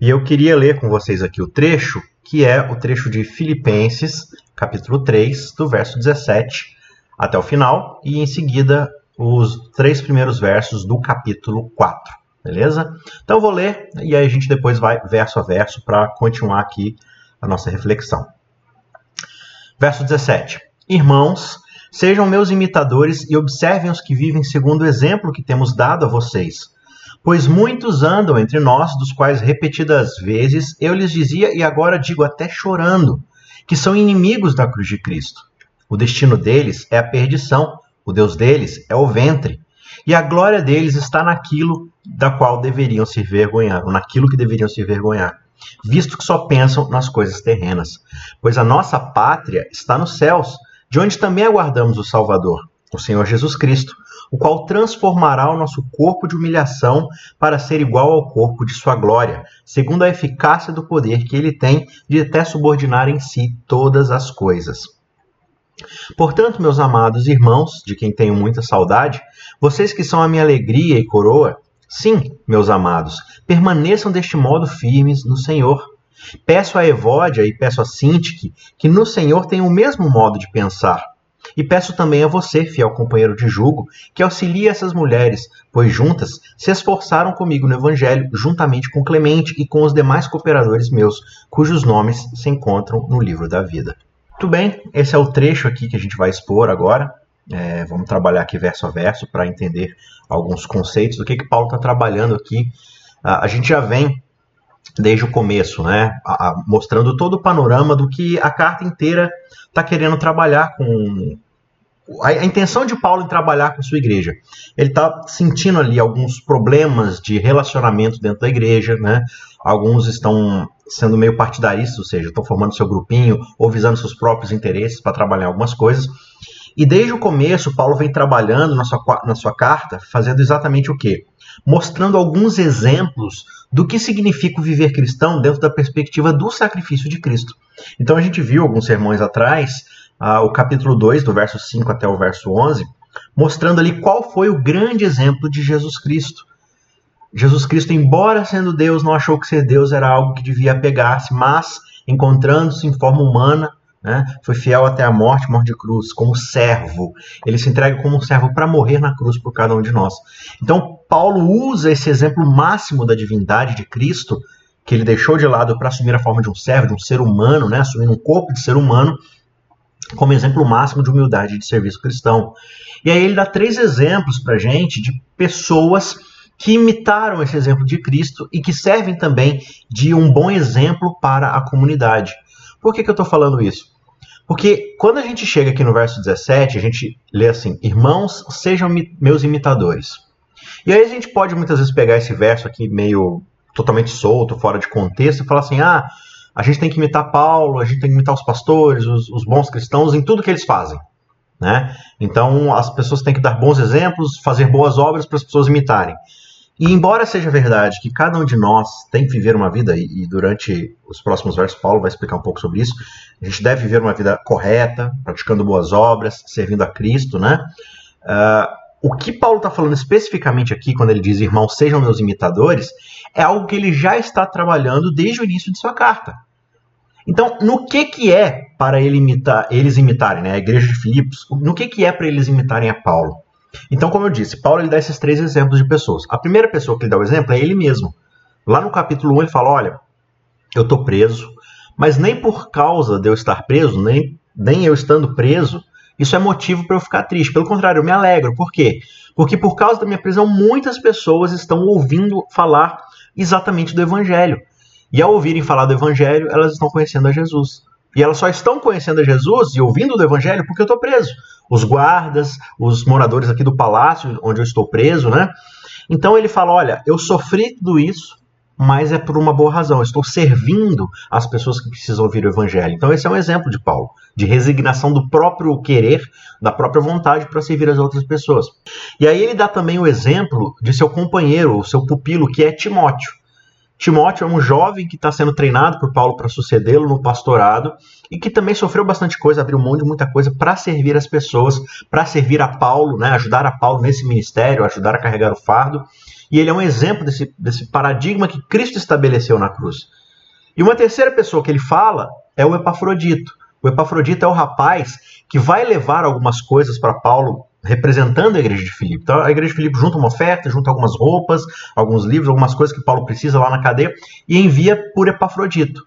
E eu queria ler com vocês aqui o trecho, que é o trecho de Filipenses, capítulo 3, do verso 17 até o final, e em seguida os três primeiros versos do capítulo 4, beleza? Então eu vou ler e aí a gente depois vai verso a verso para continuar aqui a nossa reflexão. Verso 17: Irmãos, sejam meus imitadores e observem os que vivem segundo o exemplo que temos dado a vocês. Pois muitos andam entre nós, dos quais repetidas vezes eu lhes dizia e agora digo até chorando, que são inimigos da cruz de Cristo. O destino deles é a perdição, o Deus deles é o ventre, e a glória deles está naquilo da qual deveriam se vergonhar, ou naquilo que deveriam se vergonhar, visto que só pensam nas coisas terrenas. Pois a nossa pátria está nos céus, de onde também aguardamos o Salvador, o Senhor Jesus Cristo, o qual transformará o nosso corpo de humilhação para ser igual ao corpo de sua glória, segundo a eficácia do poder que ele tem de até subordinar em si todas as coisas. Portanto, meus amados irmãos, de quem tenho muita saudade, vocês que são a minha alegria e coroa, sim, meus amados, permaneçam deste modo firmes no Senhor. Peço a Evódia e peço a Sintique que no Senhor tenham o mesmo modo de pensar. E peço também a você, fiel companheiro de jugo, que auxilie essas mulheres, pois juntas se esforçaram comigo no Evangelho, juntamente com Clemente e com os demais cooperadores meus, cujos nomes se encontram no livro da vida. Muito bem, esse é o trecho aqui que a gente vai expor agora. É, vamos trabalhar aqui verso a verso para entender alguns conceitos do que, que Paulo está trabalhando aqui. a gente já vem desde o começo, né, a, a, mostrando todo o panorama do que a carta inteira está querendo trabalhar com a, a, intenção de Paulo em trabalhar com sua igreja. Ele está sentindo ali alguns problemas de relacionamento dentro da igreja, né? Alguns estão sendo meio partidaristas, ou seja, estão formando seu grupinho ou visando seus próprios interesses para trabalhar algumas coisas. E desde o começo, Paulo vem trabalhando na sua, na sua carta, fazendo exatamente o quê? Mostrando alguns exemplos do que significa o viver cristão dentro da perspectiva do sacrifício de Cristo. Então a gente viu alguns sermões atrás, uh, o capítulo 2, do verso 5 até o verso 11, mostrando ali qual foi o grande exemplo de Jesus Cristo. Jesus Cristo, embora sendo Deus, não achou que ser Deus era algo que devia apegar-se, mas, encontrando-se em forma humana, né, foi fiel até a morte, morte de cruz, como servo. Ele se entrega como um servo para morrer na cruz por cada um de nós. Então, Paulo usa esse exemplo máximo da divindade de Cristo, que ele deixou de lado para assumir a forma de um servo, de um ser humano, né, assumindo um corpo de ser humano, como exemplo máximo de humildade e de serviço cristão. E aí ele dá três exemplos para gente de pessoas que imitaram esse exemplo de Cristo e que servem também de um bom exemplo para a comunidade. Por que, que eu estou falando isso? Porque quando a gente chega aqui no verso 17, a gente lê assim: Irmãos, sejam meus imitadores. E aí a gente pode muitas vezes pegar esse verso aqui meio totalmente solto, fora de contexto, e falar assim: ah, a gente tem que imitar Paulo, a gente tem que imitar os pastores, os, os bons cristãos em tudo que eles fazem. Né? Então as pessoas têm que dar bons exemplos, fazer boas obras para as pessoas imitarem. E embora seja verdade que cada um de nós tem que viver uma vida, e, durante os próximos versos Paulo vai explicar um pouco sobre isso, a gente deve viver uma vida correta, praticando boas obras, servindo a Cristo, né? Uh, o que Paulo está falando especificamente aqui, quando ele diz, irmãos, sejam meus imitadores, é algo que ele já está trabalhando desde o início de sua carta. Então, no que que é para ele imitar, eles imitarem, né, a igreja de Filipos, no que que é para eles imitarem a Paulo? Então, como eu disse, Paulo ele dá esses três exemplos de pessoas. A primeira pessoa que ele dá o exemplo é ele mesmo. Lá no capítulo 1 ele fala: Olha, eu estou preso, mas nem por causa de eu estar preso, nem, nem eu estando preso, isso é motivo para eu ficar triste. Pelo contrário, eu me alegro. Por quê? Porque por causa da minha prisão, muitas pessoas estão ouvindo falar exatamente do Evangelho. E ao ouvirem falar do Evangelho, elas estão conhecendo a Jesus. E elas só estão conhecendo Jesus e ouvindo do Evangelho porque eu estou preso os guardas, os moradores aqui do palácio onde eu estou preso, né? Então ele fala: olha, eu sofri tudo isso, mas é por uma boa razão. Eu estou servindo as pessoas que precisam ouvir o evangelho. Então esse é um exemplo de Paulo, de resignação do próprio querer, da própria vontade para servir as outras pessoas. E aí ele dá também o exemplo de seu companheiro, o seu pupilo, que é Timóteo. Timóteo é um jovem que está sendo treinado por Paulo para sucedê-lo no pastorado e que também sofreu bastante coisa, abriu mão de muita coisa para servir as pessoas, para servir a Paulo, né, ajudar a Paulo nesse ministério, ajudar a carregar o fardo. E ele é um exemplo desse, desse paradigma que Cristo estabeleceu na cruz. E uma terceira pessoa que ele fala é o Epafrodito. O Epafrodito é o rapaz que vai levar algumas coisas para Paulo representando a igreja de Filipe. Então a igreja de Filipe junta uma oferta, junta algumas roupas, alguns livros, algumas coisas que Paulo precisa lá na cadeia e envia por Epafrodito.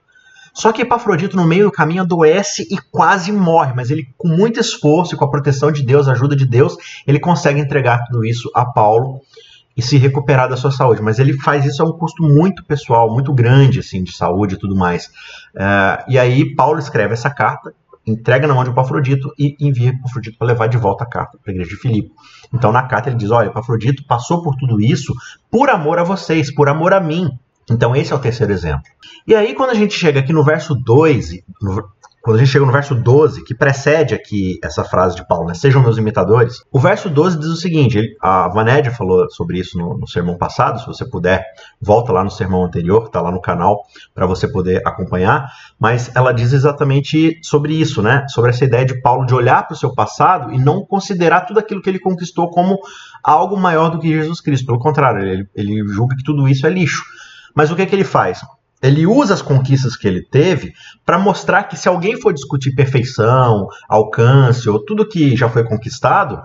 Só que Epafrodito no meio do caminho adoece e quase morre, mas ele com muito esforço e com a proteção de Deus, a ajuda de Deus, ele consegue entregar tudo isso a Paulo e se recuperar da sua saúde. Mas ele faz isso a um custo muito pessoal, muito grande assim de saúde e tudo mais. Uh, e aí Paulo escreve essa carta entrega na mão de Epafrodito e envia Epafrodito para levar de volta a carta para a igreja de Filipe. Então na carta ele diz: olha, Epafrodito passou por tudo isso por amor a vocês, por amor a mim. Então esse é o terceiro exemplo. E aí quando a gente chega aqui no verso 2, no, quando a gente chega no verso 12, que precede aqui essa frase de Paulo, né? Sejam meus imitadores. O verso 12 diz o seguinte: a Vanédia falou sobre isso no, no, sermão passado. Se você puder, volta lá no sermão anterior, está lá no canal, para você poder acompanhar. Mas ela diz exatamente sobre isso, né? Sobre essa ideia de Paulo de olhar para o seu passado e não considerar tudo aquilo que ele conquistou como algo maior do que Jesus Cristo. Pelo contrário, ele, ele julga que tudo isso é lixo. Mas o que, é que ele faz? Ele usa as conquistas que ele teve para mostrar que se alguém for discutir perfeição, alcance ou tudo que já foi conquistado,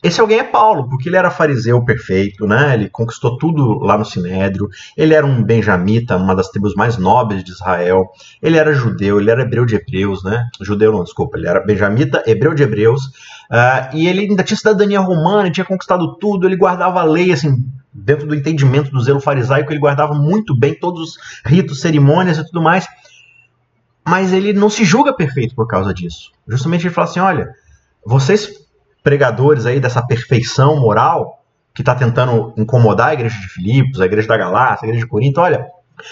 esse alguém é Paulo, porque ele era fariseu perfeito, né? Ele conquistou tudo lá no Sinédrio. Ele era um benjamita, uma das tribos mais nobres de Israel. Ele era judeu, ele era hebreu de hebreus, né? Judeu não, desculpa, ele era benjamita, hebreu de hebreus. Uh, e ele ainda tinha cidadania romana, tinha conquistado tudo, ele guardava a lei, assim, dentro do entendimento do zelo farisaico, ele guardava muito bem todos os ritos, cerimônias e tudo mais. Mas ele não se julga perfeito por causa disso. Justamente ele fala assim: olha, vocês pregadores aí dessa perfeição moral que está tentando incomodar a igreja de Filipos, a igreja da Galácia, a igreja de Corinto, olha,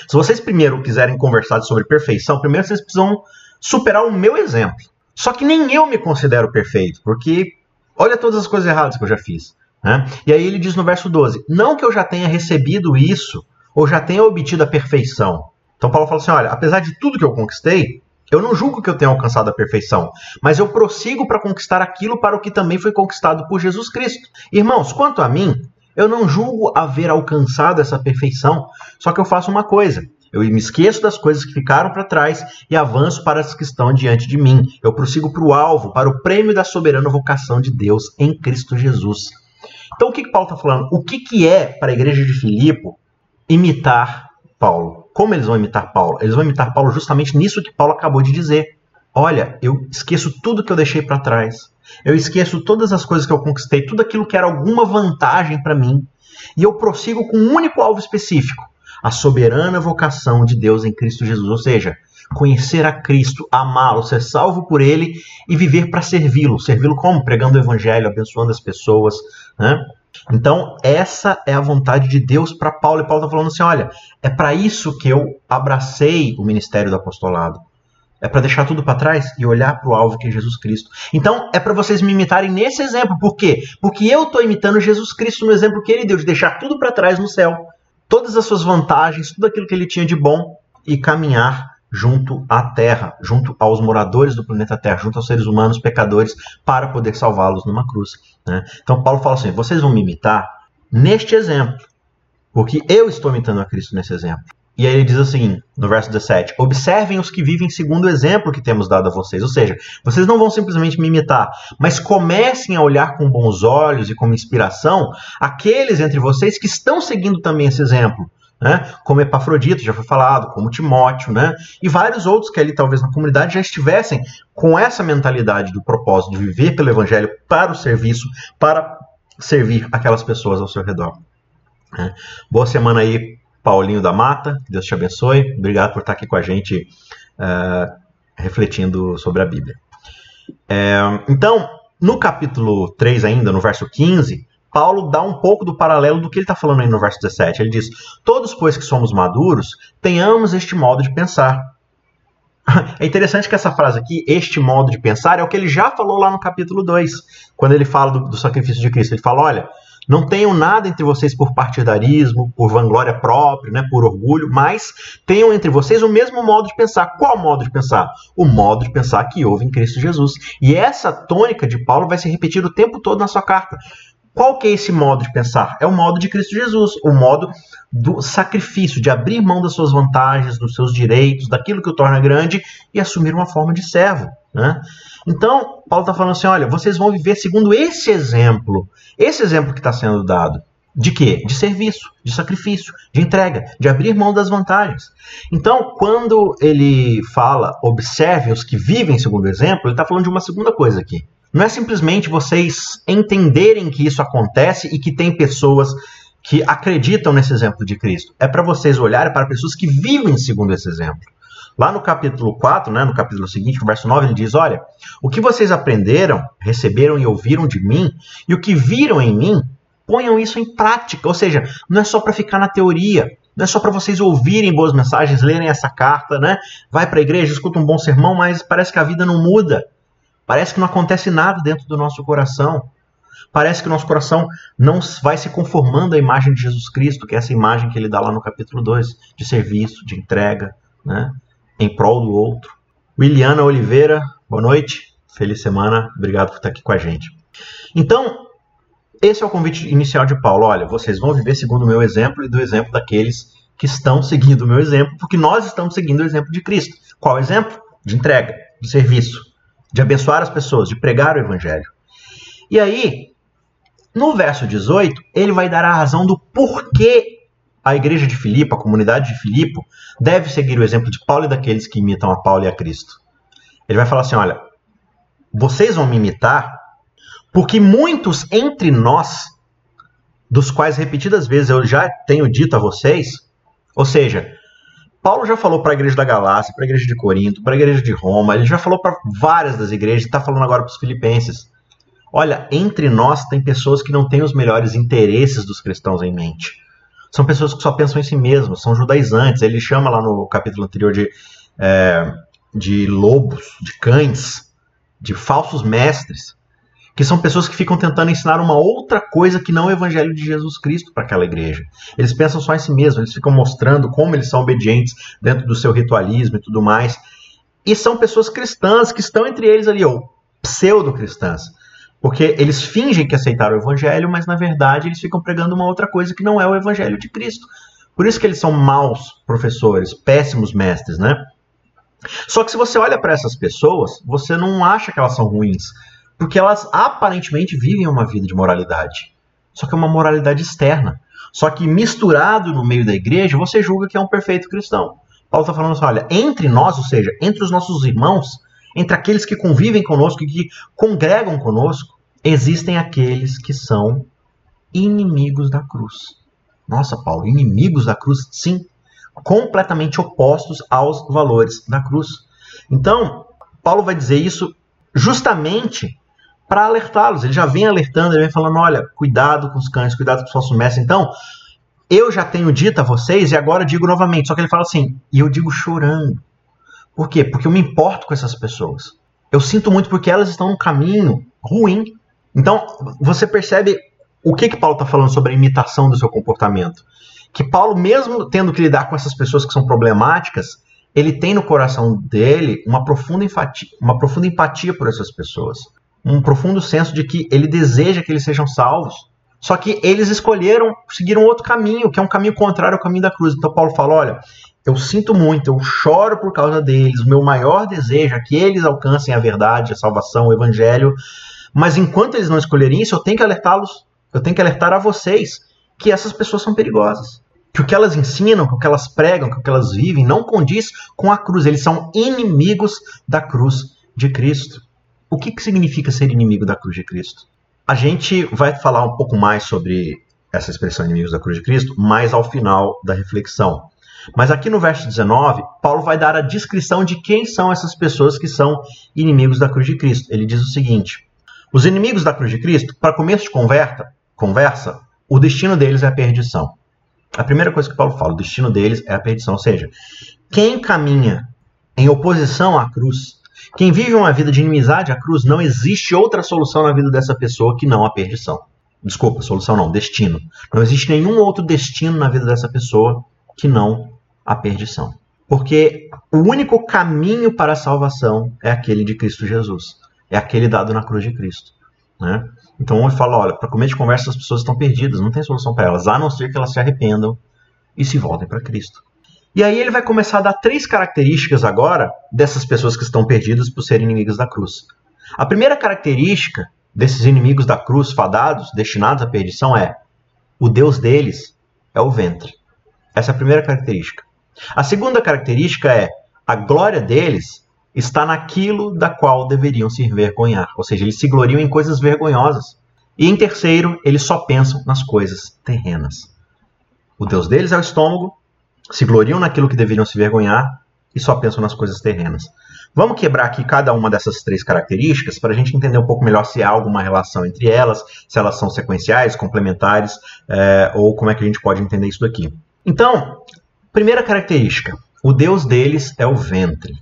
se vocês primeiro quiserem conversar sobre perfeição, primeiro vocês precisam superar o meu exemplo. Só que nem eu me considero perfeito, porque olha todas as coisas erradas que eu já fiz. Né? E aí ele diz no verso 12: Não que eu já tenha recebido isso, ou já tenha obtido a perfeição. Então Paulo fala assim: olha, apesar de tudo que eu conquistei, eu não julgo que eu tenha alcançado a perfeição, mas eu prossigo para conquistar aquilo para o que também foi conquistado por Jesus Cristo. Irmãos, quanto a mim, eu não julgo haver alcançado essa perfeição, só que eu faço uma coisa. Eu me esqueço das coisas que ficaram para trás e avanço para as que estão diante de mim. Eu prossigo para o alvo, para o prêmio da soberana vocação de Deus em Cristo Jesus. Então, o que, que Paulo está falando? O que, que é para a igreja de Filipe imitar Paulo? Como eles vão imitar Paulo? Eles vão imitar Paulo justamente nisso que Paulo acabou de dizer. Olha, eu esqueço tudo que eu deixei para trás. Eu esqueço todas as coisas que eu conquistei, tudo aquilo que era alguma vantagem para mim. E eu prossigo com um único alvo específico: a soberana vocação de Deus em Cristo Jesus. Ou seja, conhecer a Cristo, amá-lo, ser salvo por ele e viver para servi-lo. Servi-lo como? Pregando o evangelho, abençoando as pessoas. Né? Então, essa é a vontade de Deus para Paulo. E Paulo está falando assim: olha, é para isso que eu abracei o ministério do apostolado. É para deixar tudo para trás e olhar para o alvo que é Jesus Cristo. Então, é para vocês me imitarem nesse exemplo. Por quê? Porque eu estou imitando Jesus Cristo no exemplo que ele deu, de deixar tudo para trás no céu. Todas as suas vantagens, tudo aquilo que ele tinha de bom e caminhar junto à Terra, junto aos moradores do planeta Terra, junto aos seres humanos pecadores, para poder salvá-los numa cruz. Né? Então Paulo fala assim: vocês vão me imitar neste exemplo, porque eu estou imitando a Cristo nesse exemplo. E aí ele diz assim, no verso 17: Observem os que vivem segundo o exemplo que temos dado a vocês. Ou seja, vocês não vão simplesmente me imitar, mas comecem a olhar com bons olhos e com inspiração aqueles entre vocês que estão seguindo também esse exemplo né? como Epafrodito, já foi falado, como Timóteo, né? e vários outros que ali talvez na comunidade já estivessem com essa mentalidade do propósito de viver pelo Evangelho para o serviço, para servir aquelas pessoas ao seu redor. Né? Boa semana aí, Paulinho da Mata, Deus te abençoe, obrigado por estar aqui com a gente uh, refletindo sobre a Bíblia. É, então, no capítulo 3 ainda, no verso 15, Paulo dá um pouco do paralelo do que ele está falando aí no verso 17. Ele diz: Todos, pois que somos maduros, tenhamos este modo de pensar. É interessante que essa frase aqui, este modo de pensar, é o que ele já falou lá no capítulo 2, quando ele fala do, do sacrifício de Cristo. Ele fala: olha, Não tenham nada entre vocês por partidarismo, por vanglória própria, né, por orgulho, mas tenham entre vocês o mesmo modo de pensar. Qual modo de pensar? O modo de pensar que houve em Cristo Jesus. E essa tônica de Paulo vai se repetir o tempo todo na sua carta. Qual que é esse modo de pensar? É o modo de Cristo Jesus, o modo do sacrifício, de abrir mão das suas vantagens, dos seus direitos, daquilo que o torna grande e assumir uma forma de servo. Né? Então, Paulo está falando assim: olha, vocês vão viver segundo esse exemplo, esse exemplo que está sendo dado. De quê? De serviço, de sacrifício, de entrega, de abrir mão das vantagens. Então, quando ele fala, observe os que vivem segundo o exemplo, ele está falando de uma segunda coisa aqui. Não é simplesmente vocês entenderem que isso acontece e que tem pessoas que acreditam nesse exemplo de Cristo. É para vocês olharem para pessoas que vivem segundo esse exemplo. Lá no capítulo 4, né, no capítulo seguinte, no verso 9, ele diz: Olha, o que vocês aprenderam, receberam e ouviram de mim, e o que viram em mim, ponham isso em prática. Ou seja, não é só para ficar na teoria, não é só para vocês ouvirem boas mensagens, lerem essa carta, né? Vai para a igreja, escuta um bom sermão, mas parece que a vida não muda. Parece que não acontece nada dentro do nosso coração. Parece que o nosso coração não vai se conformando à imagem de Jesus Cristo, que é essa imagem que ele dá lá no capítulo 2, de serviço, de entrega, né? em prol do outro. Williana Oliveira, boa noite, feliz semana, obrigado por estar aqui com a gente. Então, esse é o convite inicial de Paulo. Olha, vocês vão viver segundo o meu exemplo e do exemplo daqueles que estão seguindo o meu exemplo, porque nós estamos seguindo o exemplo de Cristo. Qual exemplo? De entrega, de serviço, de abençoar as pessoas, de pregar o evangelho. E aí, no verso 18, ele vai dar a razão do porquê a igreja de Filipe, a comunidade de Filipe, deve seguir o exemplo de Paulo e daqueles que imitam a Paulo e a Cristo. Ele vai falar assim: olha, vocês vão me imitar porque muitos entre nós, dos quais repetidas vezes eu já tenho dito a vocês, ou seja, Paulo já falou para a igreja da Galácia, para a igreja de Corinto, para a igreja de Roma, ele já falou para várias das igrejas, está falando agora para os filipenses. Olha, entre nós tem pessoas que não têm os melhores interesses dos cristãos em mente. São pessoas que só pensam em si mesmos, são judaizantes. Ele chama lá no capítulo anterior de, é, de lobos, de cães, de falsos mestres que são pessoas que ficam tentando ensinar uma outra coisa que não o evangelho de Jesus Cristo para aquela igreja. Eles pensam só em si mesmos, eles ficam mostrando como eles são obedientes dentro do seu ritualismo e tudo mais. E são pessoas cristãs que estão entre eles ali, ou pseudo-cristãs. Porque eles fingem que aceitaram o evangelho, mas na verdade eles ficam pregando uma outra coisa que não é o evangelho de Cristo. Por isso que eles são maus professores, péssimos mestres, né? Só que se você olha para essas pessoas, você não acha que elas são ruins porque elas aparentemente vivem uma vida de moralidade. Só que é uma moralidade externa. Só que misturado no meio da igreja, você julga que é um perfeito cristão. Paulo está falando assim: olha, entre nós, ou seja, entre os nossos irmãos, entre aqueles que convivem conosco e que congregam conosco, existem aqueles que são inimigos da cruz. Nossa, Paulo, inimigos da cruz? Sim, completamente opostos aos valores da cruz. Então, Paulo vai dizer isso justamente para alertá-los. Ele já vem alertando, ele vem falando: olha, cuidado com os cães, cuidado com os falsos mestres. Então, eu já tenho dito a vocês e agora digo novamente. Só que ele fala assim, e eu digo chorando. Por quê? Porque eu me importo com essas pessoas. Eu sinto muito porque elas estão num caminho ruim. Então, você percebe o que, que Paulo está falando sobre a imitação do seu comportamento. Que Paulo, mesmo tendo que lidar com essas pessoas que são problemáticas, ele tem no coração dele uma profunda, uma profunda empatia por essas pessoas um profundo senso de que ele deseja que eles sejam salvos. Só que eles escolheram, seguir um outro caminho, que é um caminho contrário ao caminho da cruz. Então Paulo fala: olha, eu sinto muito, eu choro por causa deles, o meu maior desejo é que eles alcancem a verdade, a salvação, o evangelho. Mas enquanto eles não escolherem isso, eu tenho que alertá-los, eu tenho que alertar a vocês que essas pessoas são perigosas. Que o que elas ensinam, que o que elas pregam, que o que elas vivem não condiz com a cruz. Eles são inimigos da cruz de Cristo. O que, que significa ser inimigo da cruz de Cristo? A gente vai falar um pouco mais sobre essa expressão inimigos da cruz de Cristo mais ao final da reflexão. Mas aqui no verso 19, Paulo vai dar a descrição de quem são essas pessoas que são inimigos da cruz de Cristo. Ele diz o seguinte: Os inimigos da cruz de Cristo, para começo de conversa, conversa, o destino deles é a perdição. A primeira coisa que Paulo fala, o destino deles é a perdição, ou seja, quem caminha em oposição à cruz quem vive uma vida de inimizade à cruz, não existe outra solução na vida dessa pessoa que não a perdição. desculpa, solução não, destino. Não existe nenhum outro destino na vida dessa pessoa que não a perdição. Porque o único caminho para a salvação é aquele de Cristo Jesus. É aquele dado na cruz de Cristo. Né? Então ele fala: olha, para comer de conversa as pessoas estão perdidas, não tem solução para elas, a não ser que elas se arrependam e se voltem para Cristo. E aí ele vai começar a dar três características agora dessas pessoas que estão perdidas por serem inimigos da cruz. A primeira característica desses inimigos da cruz fadados, destinados à perdição, é o Deus deles é o ventre. Essa é a primeira característica. A segunda característica é a glória deles está naquilo da qual deveriam se envergonhar, ou seja, eles se gloriam em coisas vergonhosas. E em terceiro, eles só pensam nas coisas terrenas. O Deus deles é o estômago, se gloriam naquilo que deveriam se vergonhar e só pensam nas coisas terrenas. Vamos quebrar aqui cada uma dessas três características para a gente entender um pouco melhor se há alguma relação entre elas, se elas são sequenciais, complementares, é, ou como é que a gente pode entender isso daqui. Então, primeira característica: o Deus deles é o ventre.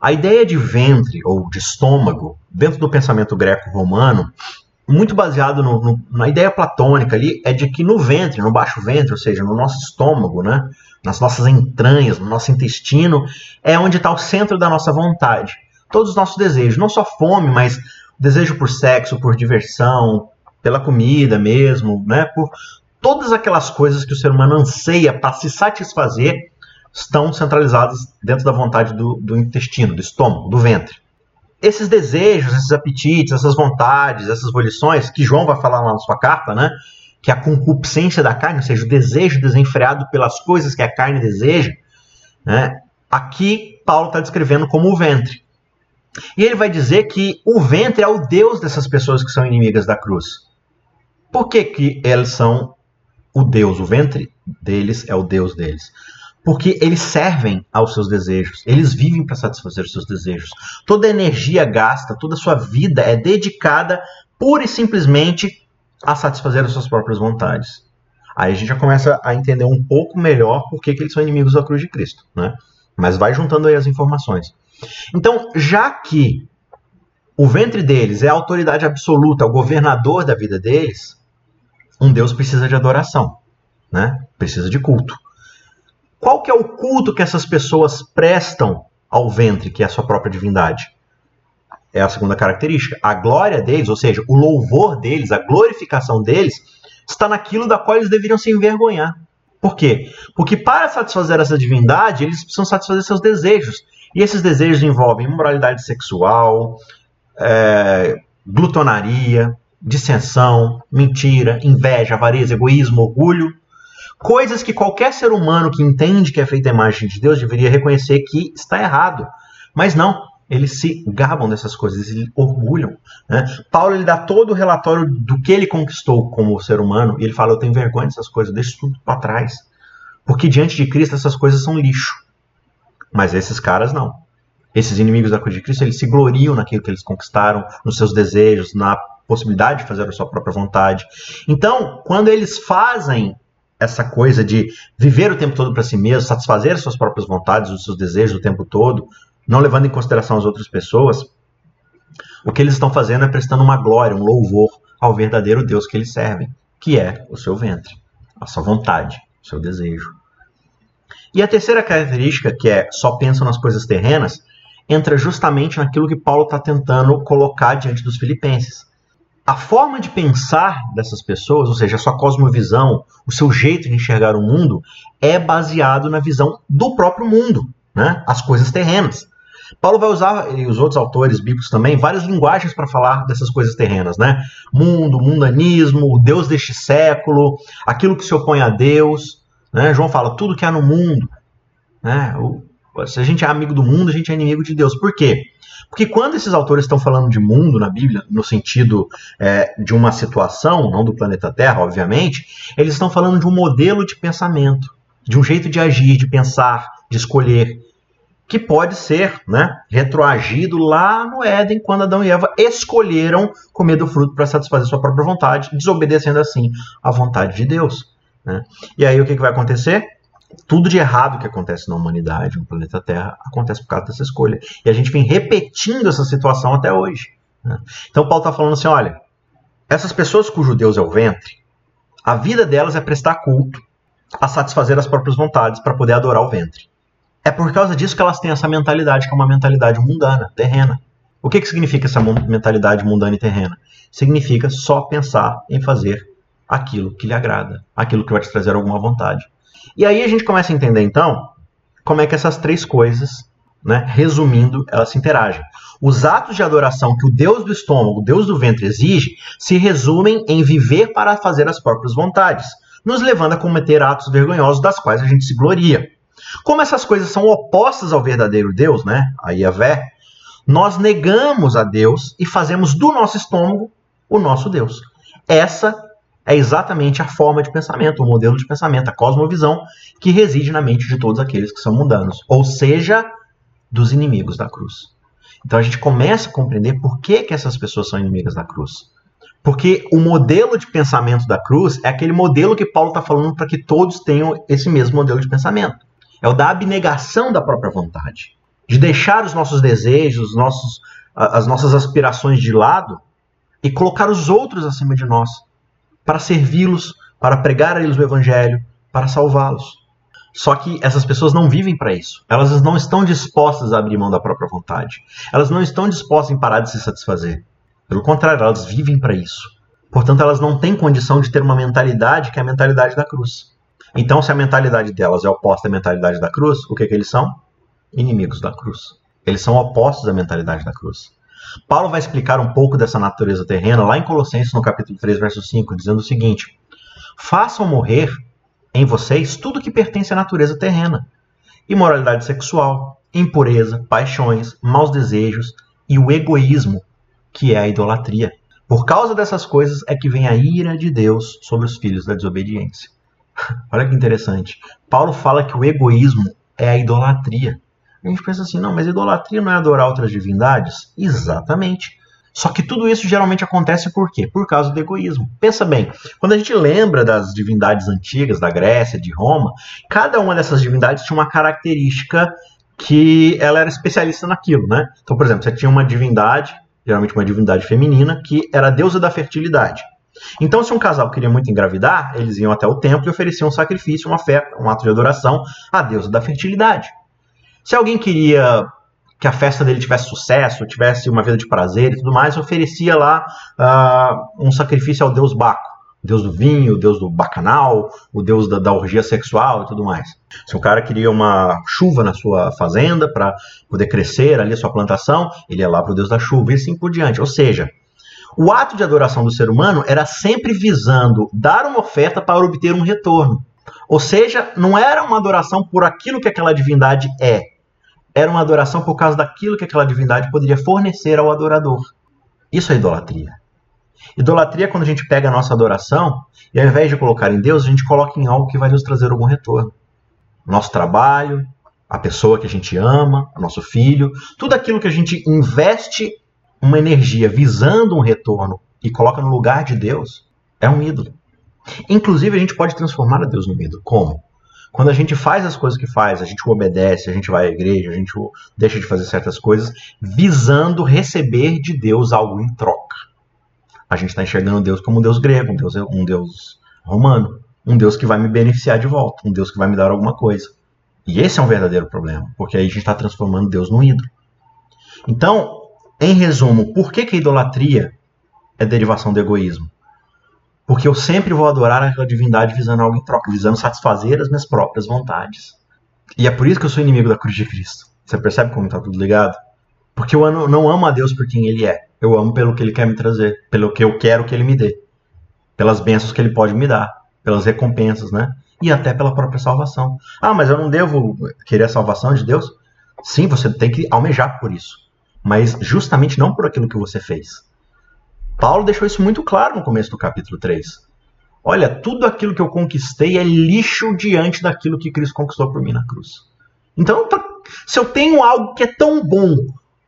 A ideia de ventre ou de estômago, dentro do pensamento greco-romano, muito baseado no, no, na ideia platônica ali, é de que no ventre, no baixo ventre, ou seja, no nosso estômago, né, nas nossas entranhas, no nosso intestino, é onde está o centro da nossa vontade. Todos os nossos desejos, não só fome, mas desejo por sexo, por diversão, pela comida mesmo, né, por todas aquelas coisas que o ser humano anseia para se satisfazer estão centralizadas dentro da vontade do, do intestino, do estômago, do ventre. Esses desejos, esses apetites, essas vontades, essas volições, que João vai falar lá na sua carta, né? Que é a concupiscência da carne, ou seja, o desejo desenfreado pelas coisas que a carne deseja, né? Aqui Paulo está descrevendo como o ventre. E ele vai dizer que o ventre é o Deus dessas pessoas que são inimigas da cruz. Por que, que eles são o Deus? O ventre deles é o Deus deles porque eles servem aos seus desejos, eles vivem para satisfazer os seus desejos. Toda energia gasta, toda a sua vida é dedicada pura e simplesmente a satisfazer as suas próprias vontades. Aí a gente já começa a entender um pouco melhor por que, que eles são inimigos da cruz de Cristo, né? Mas vai juntando aí as informações. Então, já que o ventre deles é a autoridade absoluta, o governador da vida deles, um Deus precisa de adoração, né? Precisa de culto. Qual que é o culto que essas pessoas prestam ao ventre, que é a sua própria divindade? É a segunda característica. A glória deles, ou seja, o louvor deles, a glorificação deles, está naquilo da qual eles deveriam se envergonhar. Por quê? Porque para satisfazer essa divindade, eles precisam satisfazer seus desejos. E esses desejos envolvem imoralidade sexual, é, glutonaria, dissensão, mentira, inveja, avareza, egoísmo, orgulho Coisas que qualquer ser humano que entende que é feita a imagem de Deus deveria reconhecer que está errado. Mas não, eles se gabam dessas coisas, eles orgulham. Né? Paulo ele dá todo o relatório do que ele conquistou como ser humano e ele fala: Eu tenho vergonha dessas coisas, deixo tudo para trás. Porque diante de Cristo essas coisas são lixo. Mas esses caras não. Esses inimigos da cruz de Cristo, eles se gloriam naquilo que eles conquistaram, nos seus desejos, na possibilidade de fazer a sua própria vontade. Então, quando eles fazem essa coisa de viver o tempo todo para si mesmo, satisfazer as suas próprias vontades, os seus desejos o tempo todo, não levando em consideração as outras pessoas, o que eles estão fazendo é prestando uma glória, um louvor ao verdadeiro Deus que eles servem, que é o seu ventre, a sua vontade, o seu desejo. E a terceira característica, que é só pensam nas coisas terrenas, entra justamente naquilo que Paulo está tentando colocar diante dos filipenses a forma de pensar dessas pessoas, ou seja, a sua cosmovisão, o seu jeito de enxergar o mundo, é baseado na visão do próprio mundo, né? as coisas terrenas. Paulo vai usar, e os outros autores bíblicos também, várias linguagens para falar dessas coisas terrenas, né? Mundo, mundanismo, o Deus deste século, aquilo que se opõe a Deus. Né? João fala, tudo que há no mundo. Né? Se a gente é amigo do mundo, a gente é inimigo de Deus. Por quê? Porque quando esses autores estão falando de mundo na Bíblia, no sentido é, de uma situação, não do planeta Terra, obviamente, eles estão falando de um modelo de pensamento, de um jeito de agir, de pensar, de escolher, que pode ser né, retroagido lá no Éden, quando Adão e Eva escolheram comer do fruto para satisfazer sua própria vontade, desobedecendo assim à vontade de Deus. Né? E aí o que, que vai acontecer? tudo de errado que acontece na humanidade, no planeta Terra, acontece por causa dessa escolha. E a gente vem repetindo essa situação até hoje. Né? Então Paulo está falando assim: olha, Essas pessoas cujo Deus é o ventre, a vida delas é prestar culto, a satisfazer as próprias vontades para poder adorar o ventre. É por causa disso que elas têm essa mentalidade, que é uma mentalidade mundana, terrena. O que, que significa essa mentalidade mundana e terrena? Significa só pensar em fazer aquilo que lhe agrada, aquilo que vai te trazer alguma vontade. E aí a gente começa a entender então como é que essas três coisas, né, resumindo, elas se interagem. Os atos de adoração que o Deus do estômago, o Deus do ventre exige, se resumem em viver para fazer as próprias vontades, nos levando a cometer atos vergonhosos das quais a gente se gloria. Como essas coisas são opostas ao verdadeiro Deus, né, a Yahvé, nós negamos a Deus e fazemos do nosso estômago o nosso Deus. Essa é exatamente a forma de pensamento, o modelo de pensamento, a cosmovisão que reside na mente de todos aqueles que são mundanos, ou seja, dos inimigos da cruz. Então a gente começa a compreender por que, que essas pessoas são inimigas da cruz. Porque o modelo de pensamento da cruz é aquele modelo que Paulo está falando para que todos tenham esse mesmo modelo de pensamento. É o da abnegação da própria vontade. De deixar os nossos desejos, os nossos, as nossas aspirações de lado e colocar os outros acima de nós, para servi-los, para pregar a eles o evangelho, para salvá-los. Só que essas pessoas não vivem para isso. Elas não estão dispostas a abrir mão da própria vontade. Elas não estão dispostas em parar de se satisfazer. Pelo contrário, elas vivem para isso. Portanto, elas não têm condição de ter uma mentalidade que é a mentalidade da cruz. Então, se a mentalidade delas é oposta à mentalidade da cruz, o que, que eles são? Inimigos da cruz. Eles são opostos à mentalidade da cruz. Paulo vai explicar um pouco dessa natureza terrena lá em Colossenses, no capítulo 3, verso 5, dizendo o seguinte: Façam morrer em vocês tudo que pertence à natureza terrena: imoralidade sexual, impureza, paixões, maus desejos e o egoísmo, que é a idolatria. Por causa dessas coisas é que vem a ira de Deus sobre os filhos da desobediência. Olha que interessante. Paulo fala que o egoísmo é a idolatria. A gente pensa assim, não, mas idolatria não é adorar outras divindades? Exatamente. Só que tudo isso geralmente acontece por quê? Por causa do egoísmo. Pensa bem, quando a gente lembra das divindades antigas da Grécia, de Roma, cada uma dessas divindades tinha uma característica que ela era especialista naquilo, né? Então, por exemplo, você tinha uma divindade, geralmente uma divindade feminina, que era a deusa da fertilidade. Então, se um casal queria muito engravidar, eles iam até o templo e ofereciam um sacrifício, uma fé, um ato de adoração à deusa da fertilidade. Se alguém queria que a festa dele tivesse sucesso, tivesse uma vida de prazer e tudo mais, oferecia lá uh, um sacrifício ao deus Baco, o deus do vinho, o deus do bacanal, o deus da, da orgia sexual e tudo mais. Se o cara queria uma chuva na sua fazenda para poder crescer ali a sua plantação, ele ia lá para o deus da chuva e assim por diante. Ou seja, o ato de adoração do ser humano era sempre visando dar uma oferta para obter um retorno. Ou seja, não era uma adoração por aquilo que aquela divindade é, era uma adoração por causa daquilo que aquela divindade poderia fornecer ao adorador. Isso é idolatria. Idolatria é quando a gente pega a nossa adoração e ao invés de colocar em Deus, a gente coloca em algo que vai nos trazer algum retorno. Nosso trabalho, a pessoa que a gente ama, o nosso filho, tudo aquilo que a gente investe uma energia visando um retorno e coloca no lugar de Deus, é um ídolo. Inclusive, a gente pode transformar a Deus no ídolo. Como? Quando a gente faz as coisas que faz, a gente obedece, a gente vai à igreja, a gente deixa de fazer certas coisas, visando receber de Deus algo em troca. A gente está enxergando Deus como um Deus grego, um Deus, um Deus romano, um Deus que vai me beneficiar de volta, um Deus que vai me dar alguma coisa. E esse é um verdadeiro problema, porque aí a gente está transformando Deus num ídolo. Então, em resumo, por que, que a idolatria é derivação do egoísmo? Porque eu sempre vou adorar aquela divindade visando algo em troca, visando satisfazer as minhas próprias vontades. E é por isso que eu sou inimigo da cruz de Cristo. Você percebe como está tudo ligado? Porque eu não amo a Deus por quem Ele é. Eu amo pelo que Ele quer me trazer, pelo que eu quero que Ele me dê, pelas bênçãos que Ele pode me dar, pelas recompensas, né? E até pela própria salvação. Ah, mas eu não devo querer a salvação de Deus? Sim, você tem que almejar por isso. Mas justamente não por aquilo que você fez. Paulo deixou isso muito claro no começo do capítulo 3. Olha, tudo aquilo que eu conquistei é lixo diante daquilo que Cristo conquistou por mim na cruz. Então, se eu tenho algo que é tão bom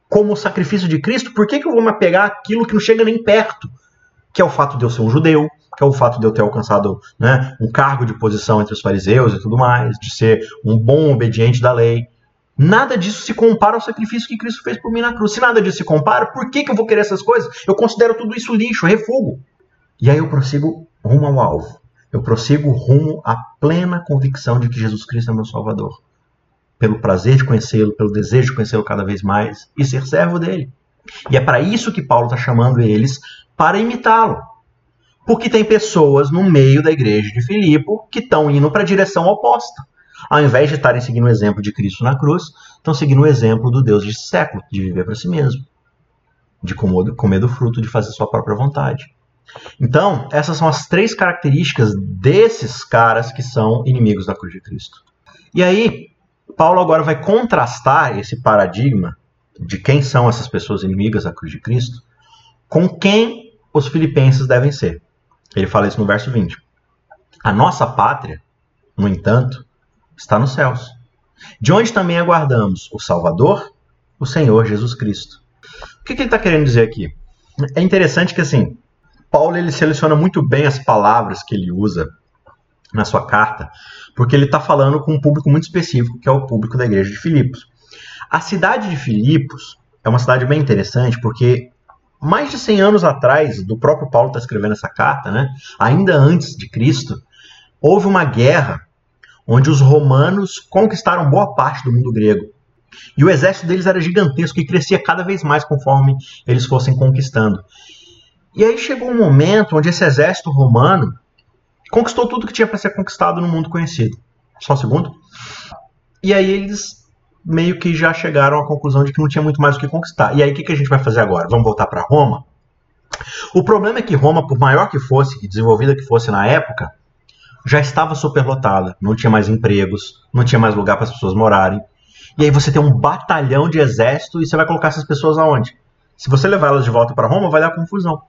como o sacrifício de Cristo, por que, que eu vou me apegar àquilo que não chega nem perto? Que é o fato de eu ser um judeu, que é o fato de eu ter alcançado né, um cargo de posição entre os fariseus e tudo mais, de ser um bom obediente da lei. Nada disso se compara ao sacrifício que Cristo fez por mim na cruz. Se nada disso se compara, por que, que eu vou querer essas coisas? Eu considero tudo isso lixo, refugo. E aí eu prossigo rumo ao alvo. Eu prossigo rumo à plena convicção de que Jesus Cristo é meu Salvador. Pelo prazer de conhecê-lo, pelo desejo de conhecê-lo cada vez mais e ser servo dele. E é para isso que Paulo está chamando eles para imitá-lo. Porque tem pessoas no meio da igreja de Filipe que estão indo para a direção oposta. Ao invés de estarem seguindo o exemplo de Cristo na cruz, estão seguindo o exemplo do Deus de século, de viver para si mesmo, de comer do fruto, de fazer sua própria vontade. Então, essas são as três características desses caras que são inimigos da cruz de Cristo. E aí, Paulo agora vai contrastar esse paradigma de quem são essas pessoas inimigas da cruz de Cristo com quem os filipenses devem ser. Ele fala isso no verso 20. A nossa pátria, no entanto, está nos céus, de onde também aguardamos o Salvador, o Senhor Jesus Cristo. O que, que ele está querendo dizer aqui? É interessante que assim, Paulo ele seleciona muito bem as palavras que ele usa na sua carta, porque ele está falando com um público muito específico, que é o público da igreja de Filipos. A cidade de Filipos é uma cidade bem interessante, porque mais de 100 anos atrás, do próprio Paulo está escrevendo essa carta, né? ainda antes de Cristo, houve uma guerra onde os romanos conquistaram boa parte do mundo grego. E o exército deles era gigantesco e crescia cada vez mais conforme eles fossem conquistando. E aí chegou um momento onde esse exército romano conquistou tudo que tinha para ser conquistado no mundo conhecido. Só um segundo. E aí eles meio que já chegaram à conclusão de que não tinha muito mais o que conquistar. E aí o que, que a gente vai fazer agora? Vamos voltar para Roma? O problema é que Roma, por maior que fosse e desenvolvida que fosse na época, já estava superlotada, não tinha mais empregos, não tinha mais lugar para as pessoas morarem. E aí você tem um batalhão de exército e você vai colocar essas pessoas aonde? Se você levar elas de volta para Roma, vai dar confusão.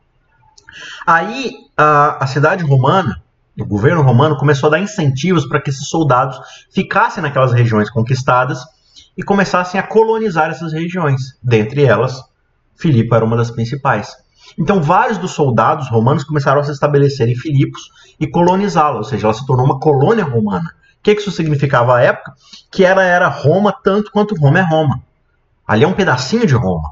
Aí a, a cidade romana, o governo romano começou a dar incentivos para que esses soldados ficassem naquelas regiões conquistadas e começassem a colonizar essas regiões. Dentre elas, Filipe era uma das principais. Então, vários dos soldados romanos começaram a se estabelecer em Filipos e colonizá-la, ou seja, ela se tornou uma colônia romana. O que isso significava à época? Que ela era Roma tanto quanto Roma é Roma. Ali é um pedacinho de Roma.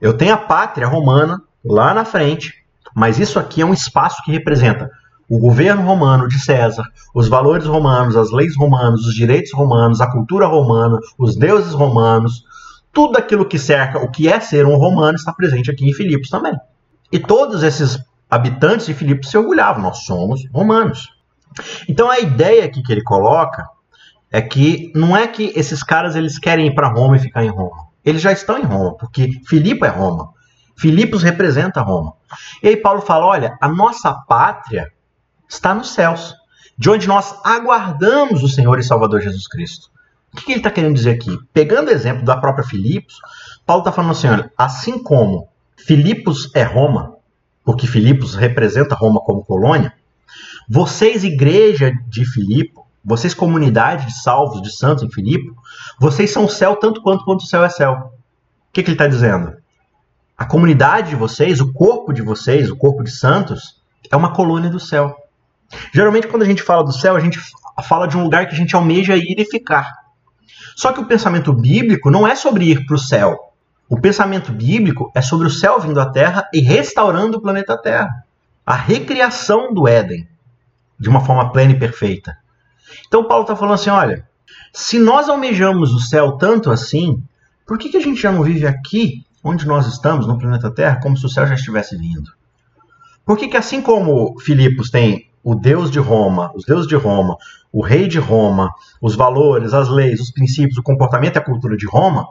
Eu tenho a pátria romana lá na frente, mas isso aqui é um espaço que representa o governo romano de César, os valores romanos, as leis romanas, os direitos romanos, a cultura romana, os deuses romanos, tudo aquilo que cerca o que é ser um romano está presente aqui em Filipos também. E todos esses habitantes de Filipos se orgulhavam, nós somos romanos. Então a ideia aqui que ele coloca é que não é que esses caras eles querem ir para Roma e ficar em Roma. Eles já estão em Roma, porque Filipe é Roma. Filipos representa Roma. E aí Paulo fala: olha, a nossa pátria está nos céus, de onde nós aguardamos o Senhor e Salvador Jesus Cristo. O que ele está querendo dizer aqui? Pegando o exemplo da própria Filipos, Paulo está falando assim: olha, assim como Filipos é Roma, porque Filipos representa Roma como colônia, vocês, igreja de Filipo, vocês, comunidade de salvos, de santos em Filipe, vocês são céu tanto quanto, quanto o céu é céu. O que, que ele está dizendo? A comunidade de vocês, o corpo de vocês, o corpo de santos, é uma colônia do céu. Geralmente, quando a gente fala do céu, a gente fala de um lugar que a gente almeja ir e ficar. Só que o pensamento bíblico não é sobre ir para o céu. O pensamento bíblico é sobre o céu vindo à terra e restaurando o planeta Terra. A recriação do Éden de uma forma plena e perfeita. Então Paulo está falando assim: olha, se nós almejamos o céu tanto assim, por que, que a gente já não vive aqui, onde nós estamos, no planeta Terra, como se o céu já estivesse vindo? Por que, que assim como Filipos tem o Deus de Roma, os deuses de Roma, o rei de Roma, os valores, as leis, os princípios, o comportamento e a cultura de Roma,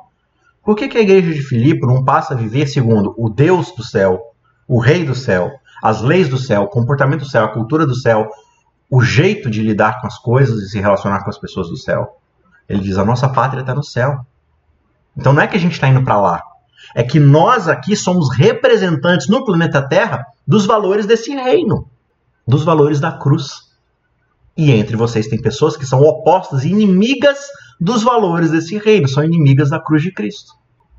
por que, que a igreja de Filipe não passa a viver segundo o Deus do céu, o rei do céu, as leis do céu, o comportamento do céu, a cultura do céu, o jeito de lidar com as coisas e se relacionar com as pessoas do céu? Ele diz: a nossa pátria está no céu. Então não é que a gente está indo para lá, é que nós aqui somos representantes no planeta Terra dos valores desse reino dos valores da cruz. E entre vocês tem pessoas que são opostas inimigas dos valores desse reino, são inimigas da cruz de Cristo.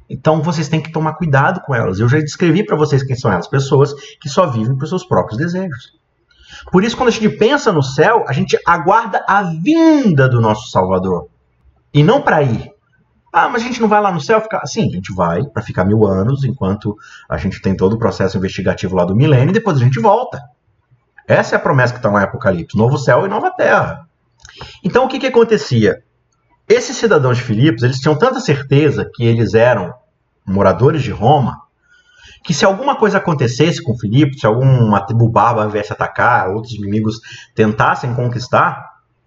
Então vocês têm que tomar cuidado com elas. Eu já descrevi para vocês quem são elas, pessoas que só vivem por seus próprios desejos. Por isso, quando a gente pensa no céu, a gente aguarda a vinda do nosso Salvador. E não para ir. Ah, mas a gente não vai lá no céu ficar. Sim, a gente vai para ficar mil anos, enquanto a gente tem todo o processo investigativo lá do milênio, e depois a gente volta. Essa é a promessa que está no Apocalipse: novo céu e nova terra. Então o que, que acontecia? Esses cidadãos de Filipos, eles tinham tanta certeza que eles eram moradores de Roma, que se alguma coisa acontecesse com Filipos, se alguma tribo bárbara viesse atacar, outros inimigos tentassem conquistar,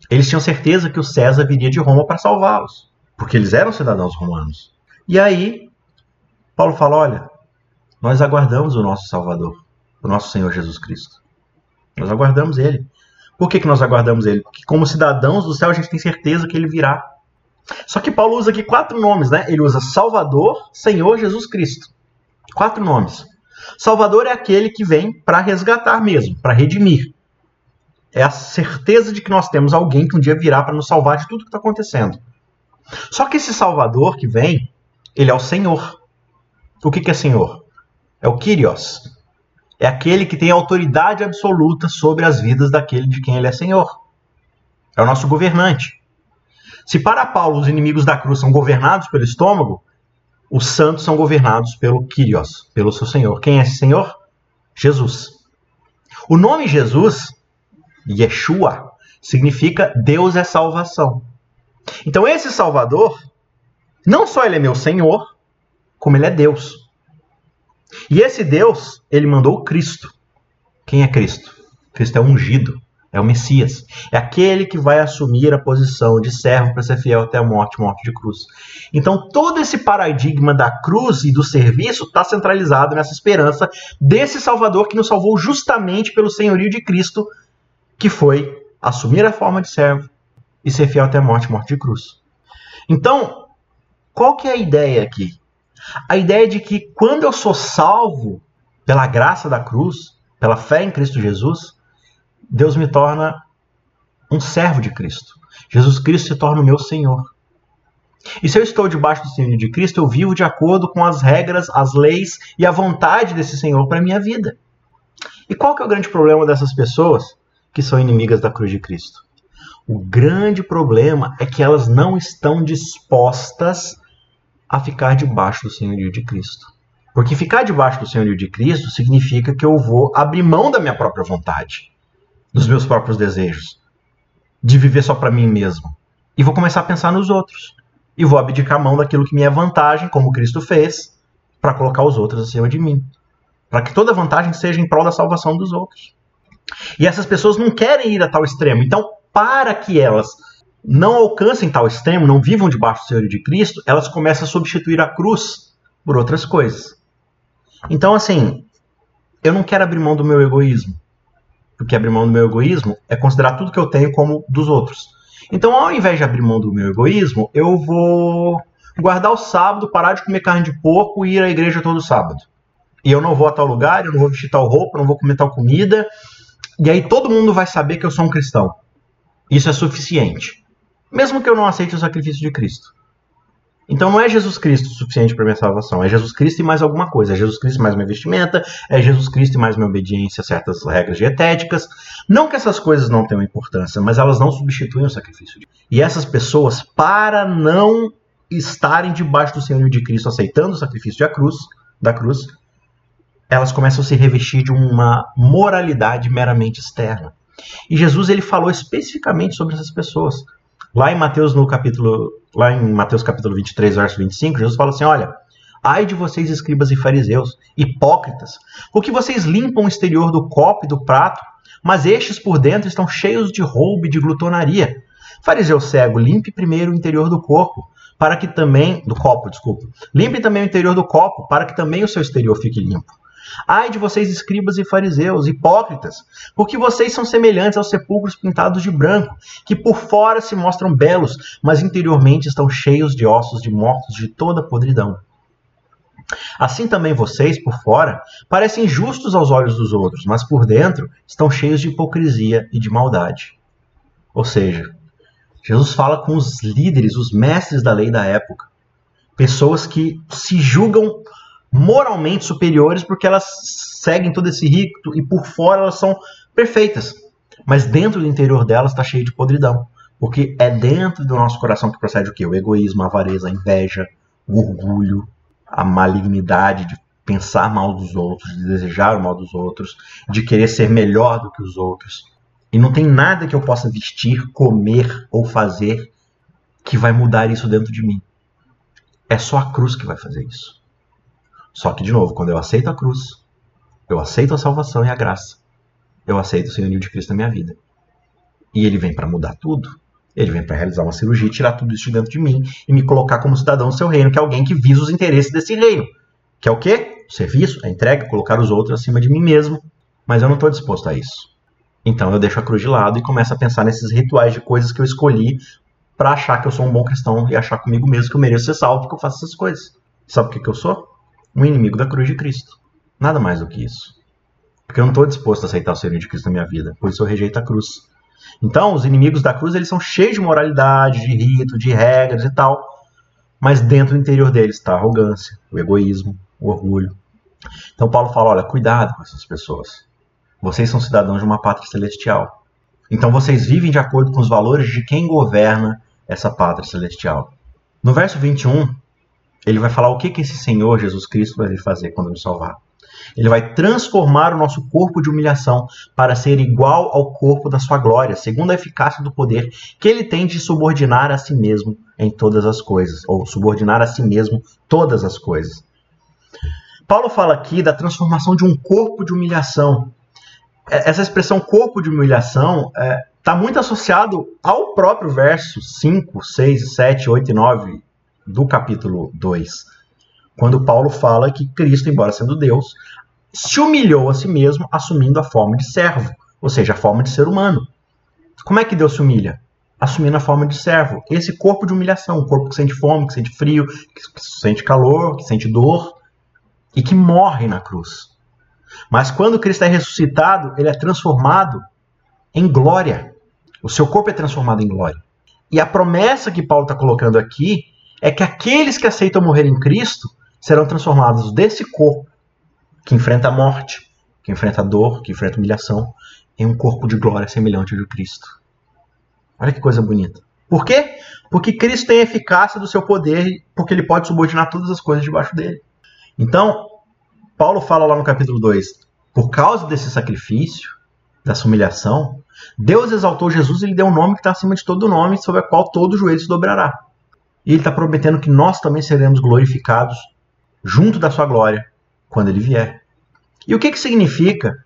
eles tinham certeza que o César viria de Roma para salvá-los, porque eles eram cidadãos romanos. E aí, Paulo fala: olha, nós aguardamos o nosso Salvador, o nosso Senhor Jesus Cristo. Nós aguardamos ele. Por que, que nós aguardamos ele? Porque, como cidadãos do céu, a gente tem certeza que ele virá. Só que Paulo usa aqui quatro nomes, né? Ele usa Salvador, Senhor Jesus Cristo. Quatro nomes. Salvador é aquele que vem para resgatar mesmo, para redimir. É a certeza de que nós temos alguém que um dia virá para nos salvar de tudo que está acontecendo. Só que esse Salvador que vem, ele é o Senhor. O que, que é Senhor? É o Kyrios. É aquele que tem autoridade absoluta sobre as vidas daquele de quem ele é Senhor. É o nosso governante. Se para Paulo os inimigos da cruz são governados pelo estômago, os santos são governados pelo Kyrios, pelo seu Senhor. Quem é esse Senhor? Jesus. O nome Jesus, Yeshua, significa Deus é salvação. Então esse Salvador, não só ele é meu Senhor, como ele é Deus. E esse Deus, ele mandou Cristo. Quem é Cristo? Cristo é ungido, é o Messias. É aquele que vai assumir a posição de servo para ser fiel até a morte, morte de cruz. Então, todo esse paradigma da cruz e do serviço está centralizado nessa esperança desse Salvador que nos salvou justamente pelo senhorio de Cristo, que foi assumir a forma de servo e ser fiel até a morte, morte de cruz. Então, qual que é a ideia aqui? A ideia de que quando eu sou salvo pela graça da cruz, pela fé em Cristo Jesus, Deus me torna um servo de Cristo. Jesus Cristo se torna o meu Senhor. E se eu estou debaixo do Senhor de Cristo, eu vivo de acordo com as regras, as leis e a vontade desse Senhor para a minha vida. E qual que é o grande problema dessas pessoas que são inimigas da cruz de Cristo? O grande problema é que elas não estão dispostas a ficar debaixo do senhorio de Cristo. Porque ficar debaixo do senhorio de Cristo significa que eu vou abrir mão da minha própria vontade, dos meus próprios desejos, de viver só para mim mesmo. E vou começar a pensar nos outros. E vou abdicar a mão daquilo que me é vantagem, como Cristo fez, para colocar os outros acima de mim. Para que toda vantagem seja em prol da salvação dos outros. E essas pessoas não querem ir a tal extremo. Então, para que elas não alcancem tal extremo, não vivam debaixo do senhorio de Cristo, elas começam a substituir a cruz por outras coisas. Então, assim, eu não quero abrir mão do meu egoísmo. Porque abrir mão do meu egoísmo é considerar tudo que eu tenho como dos outros. Então, ao invés de abrir mão do meu egoísmo, eu vou guardar o sábado, parar de comer carne de porco e ir à igreja todo sábado. E eu não vou a tal lugar, eu não vou vestir tal roupa, não vou comer tal comida. E aí todo mundo vai saber que eu sou um cristão. Isso é suficiente mesmo que eu não aceite o sacrifício de Cristo. Então não é Jesus Cristo suficiente para minha salvação, é Jesus Cristo e mais alguma coisa. É Jesus Cristo mais minha vestimenta, é Jesus Cristo e mais minha obediência a certas regras dietéticas. Não que essas coisas não tenham importância, mas elas não substituem o sacrifício. De... E essas pessoas, para não estarem debaixo do Senhor de Cristo, aceitando o sacrifício da cruz, da cruz, elas começam a se revestir de uma moralidade meramente externa. E Jesus ele falou especificamente sobre essas pessoas. Lá em Mateus no capítulo, lá em Mateus capítulo 23, verso 25, Jesus fala assim: "Olha, ai de vocês escribas e fariseus, hipócritas, porque vocês limpam o exterior do copo e do prato, mas estes por dentro estão cheios de roubo e de glutonaria. Fariseu cego, limpe primeiro o interior do corpo, para que também do copo, desculpa. Limpe também o interior do copo, para que também o seu exterior fique limpo. Ai de vocês, escribas e fariseus, hipócritas, porque vocês são semelhantes aos sepulcros pintados de branco, que por fora se mostram belos, mas interiormente estão cheios de ossos de mortos de toda podridão. Assim também vocês, por fora, parecem justos aos olhos dos outros, mas por dentro estão cheios de hipocrisia e de maldade. Ou seja, Jesus fala com os líderes, os mestres da lei da época, pessoas que se julgam moralmente superiores porque elas seguem todo esse rito e por fora elas são perfeitas. Mas dentro do interior delas está cheio de podridão. Porque é dentro do nosso coração que procede o quê? O egoísmo, a avareza, a inveja, o orgulho, a malignidade de pensar mal dos outros, de desejar o mal dos outros, de querer ser melhor do que os outros. E não tem nada que eu possa vestir, comer ou fazer que vai mudar isso dentro de mim. É só a cruz que vai fazer isso. Só que, de novo, quando eu aceito a cruz, eu aceito a salvação e a graça, eu aceito o senhorio de Cristo na minha vida. E ele vem para mudar tudo. Ele vem para realizar uma cirurgia, tirar tudo isso de dentro de mim e me colocar como cidadão do seu reino, que é alguém que visa os interesses desse reino. Que é o quê? O serviço, a entrega, colocar os outros acima de mim mesmo. Mas eu não estou disposto a isso. Então eu deixo a cruz de lado e começo a pensar nesses rituais de coisas que eu escolhi para achar que eu sou um bom cristão e achar comigo mesmo que eu mereço ser salvo porque eu faço essas coisas. Sabe o que, que eu sou? Um inimigo da cruz de Cristo. Nada mais do que isso. Porque eu não estou disposto a aceitar o Senhor de Cristo na minha vida. Por isso eu rejeito a cruz. Então, os inimigos da cruz, eles são cheios de moralidade, de rito, de regras e tal. Mas dentro do interior deles está a arrogância, o egoísmo, o orgulho. Então Paulo fala, olha, cuidado com essas pessoas. Vocês são cidadãos de uma pátria celestial. Então vocês vivem de acordo com os valores de quem governa essa pátria celestial. No verso 21, ele vai falar o que, que esse Senhor Jesus Cristo vai fazer quando nos salvar. Ele vai transformar o nosso corpo de humilhação para ser igual ao corpo da sua glória, segundo a eficácia do poder que ele tem de subordinar a si mesmo em todas as coisas, ou subordinar a si mesmo todas as coisas. Paulo fala aqui da transformação de um corpo de humilhação. Essa expressão corpo de humilhação está é, tá muito associado ao próprio verso 5, 6, 7, 8 e 9 do capítulo 2 quando Paulo fala que Cristo, embora sendo Deus, se humilhou a si mesmo, assumindo a forma de servo, ou seja, a forma de ser humano. Como é que Deus se humilha? Assumindo a forma de servo. Esse corpo de humilhação, um corpo que sente fome, que sente frio, que sente calor, que sente dor e que morre na cruz. Mas quando Cristo é ressuscitado, ele é transformado em glória. O seu corpo é transformado em glória. E a promessa que Paulo está colocando aqui é que aqueles que aceitam morrer em Cristo serão transformados desse corpo que enfrenta a morte, que enfrenta a dor, que enfrenta a humilhação, em um corpo de glória semelhante ao de Cristo. Olha que coisa bonita. Por quê? Porque Cristo tem a eficácia do seu poder, porque ele pode subordinar todas as coisas debaixo dele. Então, Paulo fala lá no capítulo 2: por causa desse sacrifício, dessa humilhação, Deus exaltou Jesus e lhe deu um nome que está acima de todo nome, sobre o qual todo joelho se dobrará. E ele está prometendo que nós também seremos glorificados junto da sua glória quando ele vier. E o que, que significa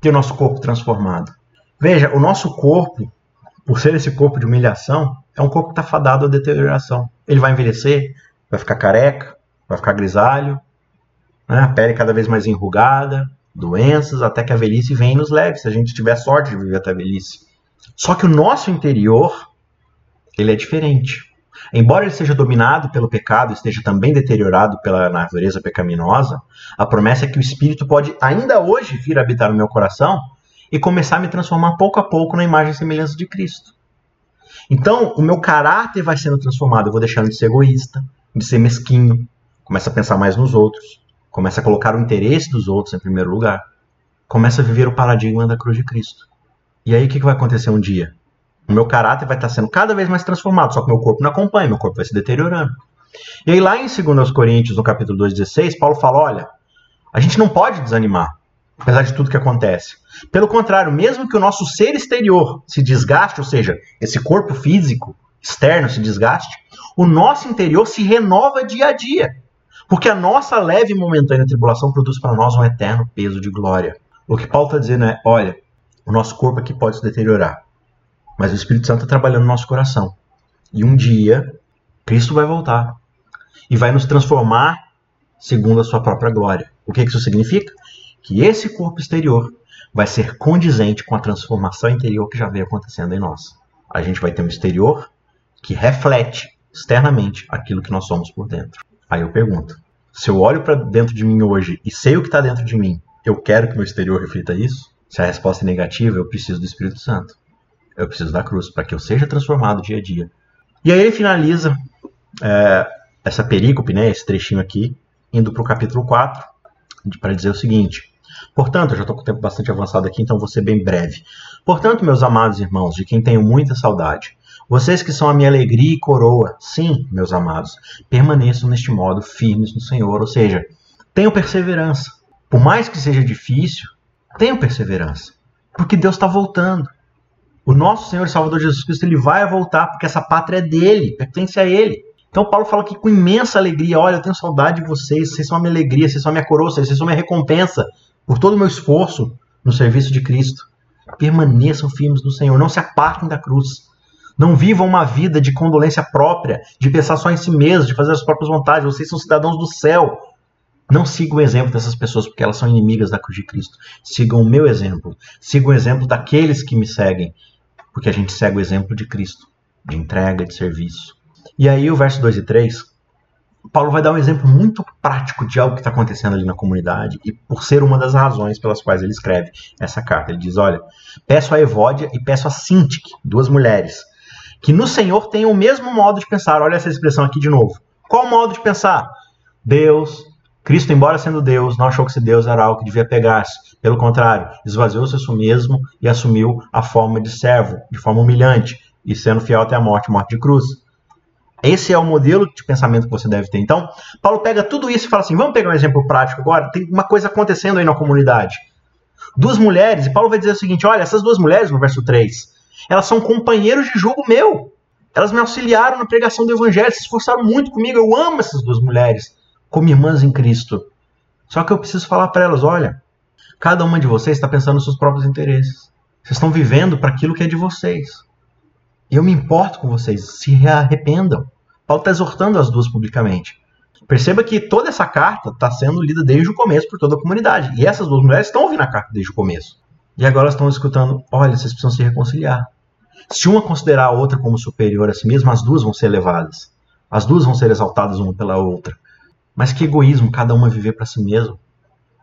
ter o nosso corpo transformado? Veja, o nosso corpo, por ser esse corpo de humilhação, é um corpo que está fadado à deterioração. Ele vai envelhecer, vai ficar careca, vai ficar grisalho, né? a pele cada vez mais enrugada, doenças, até que a velhice venha e nos leve, se a gente tiver sorte de viver até a velhice. Só que o nosso interior, ele é diferente. Embora ele seja dominado pelo pecado, esteja também deteriorado pela natureza pecaminosa, a promessa é que o Espírito pode ainda hoje vir habitar no meu coração e começar a me transformar pouco a pouco na imagem e semelhança de Cristo. Então, o meu caráter vai sendo transformado. Eu vou deixando de ser egoísta, de ser mesquinho, começa a pensar mais nos outros, começa a colocar o interesse dos outros em primeiro lugar, começa a viver o paradigma da cruz de Cristo. E aí o que vai acontecer um dia? O meu caráter vai estar sendo cada vez mais transformado, só que meu corpo não acompanha, meu corpo vai se deteriorando. E aí, lá em 2 Coríntios, no capítulo 2,16, Paulo fala: olha, a gente não pode desanimar, apesar de tudo que acontece. Pelo contrário, mesmo que o nosso ser exterior se desgaste, ou seja, esse corpo físico externo se desgaste, o nosso interior se renova dia a dia. Porque a nossa leve e momentânea tribulação produz para nós um eterno peso de glória. O que Paulo está dizendo é: olha, o nosso corpo aqui pode se deteriorar, mas o Espírito Santo está trabalhando no nosso coração. E um dia, Cristo vai voltar e vai nos transformar segundo a sua própria glória. O que isso significa? Que esse corpo exterior vai ser condizente com a transformação interior que já vem acontecendo em nós. A gente vai ter um exterior que reflete externamente aquilo que nós somos por dentro. Aí eu pergunto: se eu olho para dentro de mim hoje e sei o que está dentro de mim, eu quero que meu exterior reflita isso? Se a resposta é negativa, eu preciso do Espírito Santo. Eu preciso da cruz para que eu seja transformado dia a dia. E aí ele finaliza é, essa perícope, né, esse trechinho aqui, indo para o capítulo 4, para dizer o seguinte. Portanto, eu já estou com o tempo bastante avançado aqui, então vou ser bem breve. Portanto, meus amados irmãos, de quem tenho muita saudade, Vocês que são a minha alegria e coroa, sim, meus amados, permaneçam neste modo firmes no Senhor, ou seja, tenham perseverança. Por mais que seja difícil, tenham perseverança, porque Deus está voltando. O nosso Senhor e Salvador Jesus Cristo ele vai voltar, porque essa pátria é dele, pertence a ele. Então Paulo fala aqui com imensa alegria, olha, eu tenho saudade de vocês, vocês são a minha alegria, vocês são a minha coroa, vocês são a minha recompensa por todo o meu esforço no serviço de Cristo. Permaneçam firmes no Senhor, não se apartem da cruz. Não vivam uma vida de condolência própria, de pensar só em si mesmo, de fazer as próprias vontades. Vocês são cidadãos do céu. Não sigam o exemplo dessas pessoas, porque elas são inimigas da cruz de Cristo. Sigam o meu exemplo. Sigam o exemplo daqueles que me seguem, porque a gente segue o exemplo de Cristo, de entrega, de serviço. E aí, o verso 2 e 3, Paulo vai dar um exemplo muito prático de algo que está acontecendo ali na comunidade, e por ser uma das razões pelas quais ele escreve essa carta. Ele diz: Olha, peço a Evódia e peço a Sintique, duas mulheres, que no Senhor tenham o mesmo modo de pensar. Olha essa expressão aqui de novo. Qual o modo de pensar? Deus, Cristo, embora sendo Deus, não achou que esse Deus era algo que devia pegar-se. Pelo contrário, esvaziou-se a si mesmo e assumiu a forma de servo, de forma humilhante, e sendo fiel até a morte, morte de cruz. Esse é o modelo de pensamento que você deve ter. Então, Paulo pega tudo isso e fala assim: vamos pegar um exemplo prático agora. Tem uma coisa acontecendo aí na comunidade. Duas mulheres, e Paulo vai dizer o seguinte: olha, essas duas mulheres, no verso 3, elas são companheiros de jogo meu. Elas me auxiliaram na pregação do evangelho, se esforçaram muito comigo. Eu amo essas duas mulheres como irmãs em Cristo. Só que eu preciso falar para elas: olha, cada uma de vocês está pensando nos seus próprios interesses. Vocês estão vivendo para aquilo que é de vocês. Eu me importo com vocês, se arrependam. Paulo está exortando as duas publicamente. Perceba que toda essa carta está sendo lida desde o começo por toda a comunidade. E essas duas mulheres estão ouvindo a carta desde o começo. E agora estão escutando: olha, vocês precisam se reconciliar. Se uma considerar a outra como superior a si mesma, as duas vão ser elevadas. As duas vão ser exaltadas uma pela outra. Mas que egoísmo cada uma viver para si mesmo.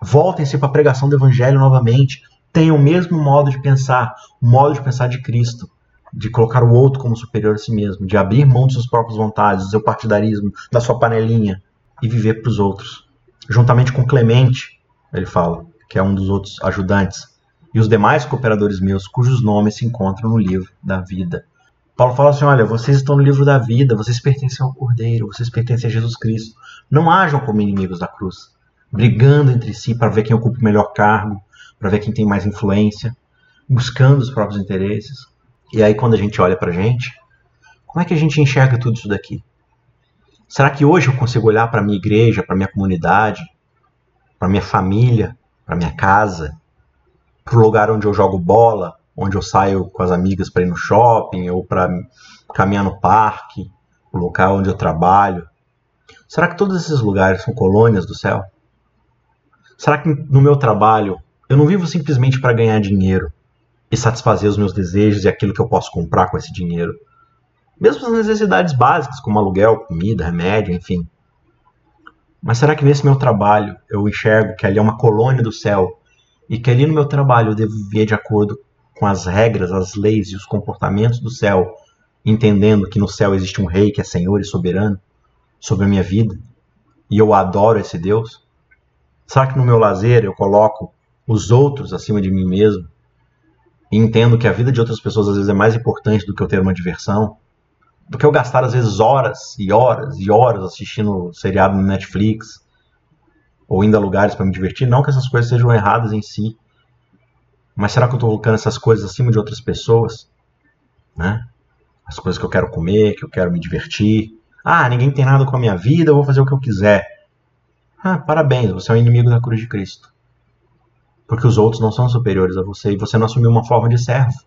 Voltem-se para a pregação do evangelho novamente. Tenham o mesmo modo de pensar, o modo de pensar de Cristo, de colocar o outro como superior a si mesmo, de abrir mão de suas próprias vontades, do seu partidarismo, da sua panelinha e viver para os outros. Juntamente com Clemente, ele fala, que é um dos outros ajudantes, e os demais cooperadores meus, cujos nomes se encontram no livro da vida. Paulo fala assim: olha, vocês estão no livro da vida, vocês pertencem ao Cordeiro, vocês pertencem a Jesus Cristo. Não hajam como inimigos da cruz, brigando entre si para ver quem ocupa o melhor cargo, para ver quem tem mais influência, buscando os próprios interesses. E aí, quando a gente olha para a gente, como é que a gente enxerga tudo isso daqui? Será que hoje eu consigo olhar para minha igreja, para minha comunidade, para minha família, para minha casa, para o lugar onde eu jogo bola, onde eu saio com as amigas para ir no shopping ou para caminhar no parque, o local onde eu trabalho? Será que todos esses lugares são colônias do céu? Será que no meu trabalho eu não vivo simplesmente para ganhar dinheiro e satisfazer os meus desejos e aquilo que eu posso comprar com esse dinheiro? Mesmo as necessidades básicas, como aluguel, comida, remédio, enfim. Mas será que nesse meu trabalho eu enxergo que ali é uma colônia do céu e que ali no meu trabalho eu devo viver de acordo com as regras, as leis e os comportamentos do céu, entendendo que no céu existe um rei que é senhor e soberano sobre a minha vida e eu adoro esse Deus? Será que no meu lazer eu coloco os outros acima de mim mesmo e entendo que a vida de outras pessoas às vezes é mais importante do que eu ter uma diversão? Do que eu gastar às vezes horas e horas e horas assistindo seriado no Netflix ou indo a lugares para me divertir. Não que essas coisas sejam erradas em si, mas será que eu estou colocando essas coisas acima de outras pessoas? Né? As coisas que eu quero comer, que eu quero me divertir. Ah, ninguém tem nada com a minha vida, eu vou fazer o que eu quiser. Ah, parabéns, você é o inimigo da cruz de Cristo. Porque os outros não são superiores a você e você não assumiu uma forma de servo.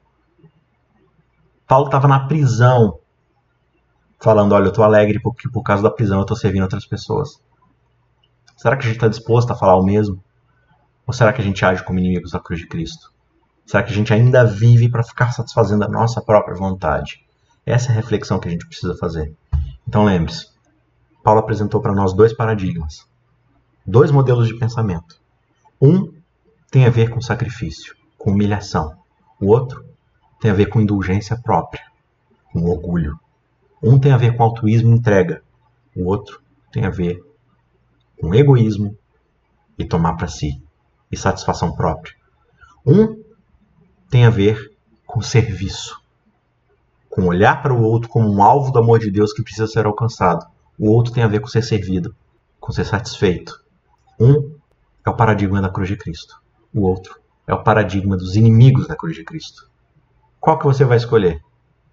Paulo estava na prisão, falando: Olha, eu estou alegre porque por causa da prisão eu estou servindo outras pessoas. Será que a gente está disposto a falar o mesmo? Ou será que a gente age como inimigos da cruz de Cristo? Será que a gente ainda vive para ficar satisfazendo a nossa própria vontade? Essa é a reflexão que a gente precisa fazer. Então lembre-se, Paulo apresentou para nós dois paradigmas, dois modelos de pensamento. Um tem a ver com sacrifício, com humilhação. O outro tem a ver com indulgência própria, com orgulho. Um tem a ver com altruísmo e entrega. O outro tem a ver com egoísmo e tomar para si e satisfação própria. Um tem a ver com serviço. Com olhar para o outro como um alvo do amor de Deus que precisa ser alcançado. O outro tem a ver com ser servido, com ser satisfeito. Um é o paradigma da cruz de Cristo. O outro é o paradigma dos inimigos da cruz de Cristo. Qual que você vai escolher?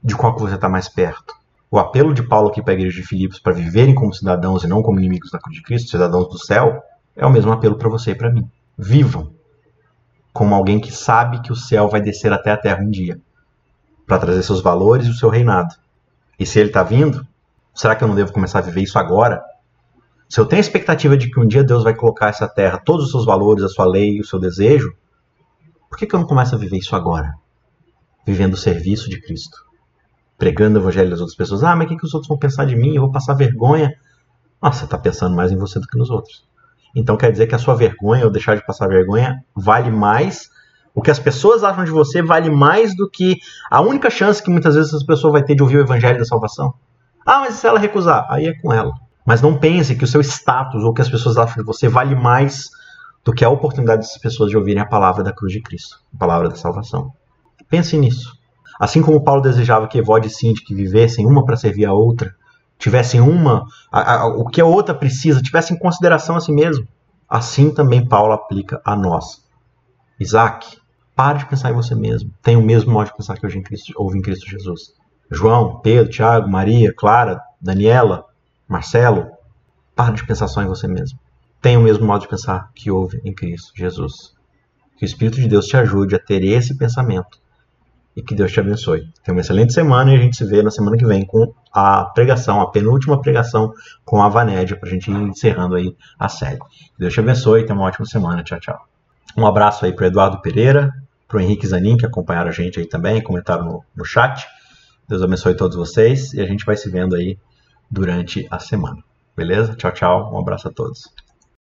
De qual que você está mais perto? O apelo de Paulo aqui para a igreja de Filipos para viverem como cidadãos e não como inimigos da cruz de Cristo, cidadãos do céu, é o mesmo apelo para você e para mim. Vivam como alguém que sabe que o céu vai descer até a terra um dia para trazer seus valores e o seu reinado. E se ele está vindo, será que eu não devo começar a viver isso agora? Se eu tenho a expectativa de que um dia Deus vai colocar essa terra todos os seus valores, a sua lei, o seu desejo, por que, que eu não começo a viver isso agora? Vivendo o serviço de Cristo. Pregando o evangelho das outras pessoas. Ah, mas o que, que os outros vão pensar de mim? Eu vou passar vergonha. Nossa, você está pensando mais em você do que nos outros. Então quer dizer que a sua vergonha ou deixar de passar vergonha vale mais. O que as pessoas acham de você vale mais do que a única chance que muitas vezes essa pessoa vai ter de ouvir o evangelho da salvação. Ah, mas se ela recusar, aí é com ela. Mas não pense que o seu status ou o que as pessoas acham de você vale mais do que a oportunidade dessas pessoas de ouvirem a palavra da cruz de Cristo, a palavra da salvação. Pense nisso. Assim como Paulo desejava que Evode e Síndic vivessem uma para servir a outra, tivessem uma, a, a, o que a outra precisa, tivessem em consideração a si mesmo. Assim também Paulo aplica a nós. Isaac, pare de pensar em você mesmo. Tenha o mesmo modo de pensar que hoje em Cristo, houve em Cristo Jesus. João, Pedro, Tiago, Maria, Clara, Daniela, Marcelo, pare de pensar só em você mesmo. Tenha o mesmo modo de pensar que houve em Cristo Jesus. Que o Espírito de Deus te ajude a ter esse pensamento e que Deus te abençoe. Tenha uma excelente semana e a gente se vê na semana que vem com a pregação, a penúltima pregação com a Vanédia, para a gente ir encerrando aí a série. Deus te abençoe e tenha uma ótima semana. Tchau, tchau. Um abraço aí para Eduardo Pereira, para o Henrique Zanin, que acompanharam a gente aí também, comentaram no, no chat. Deus abençoe todos vocês e a gente vai se vendo aí durante a semana. Beleza? Tchau, tchau. Um abraço a todos.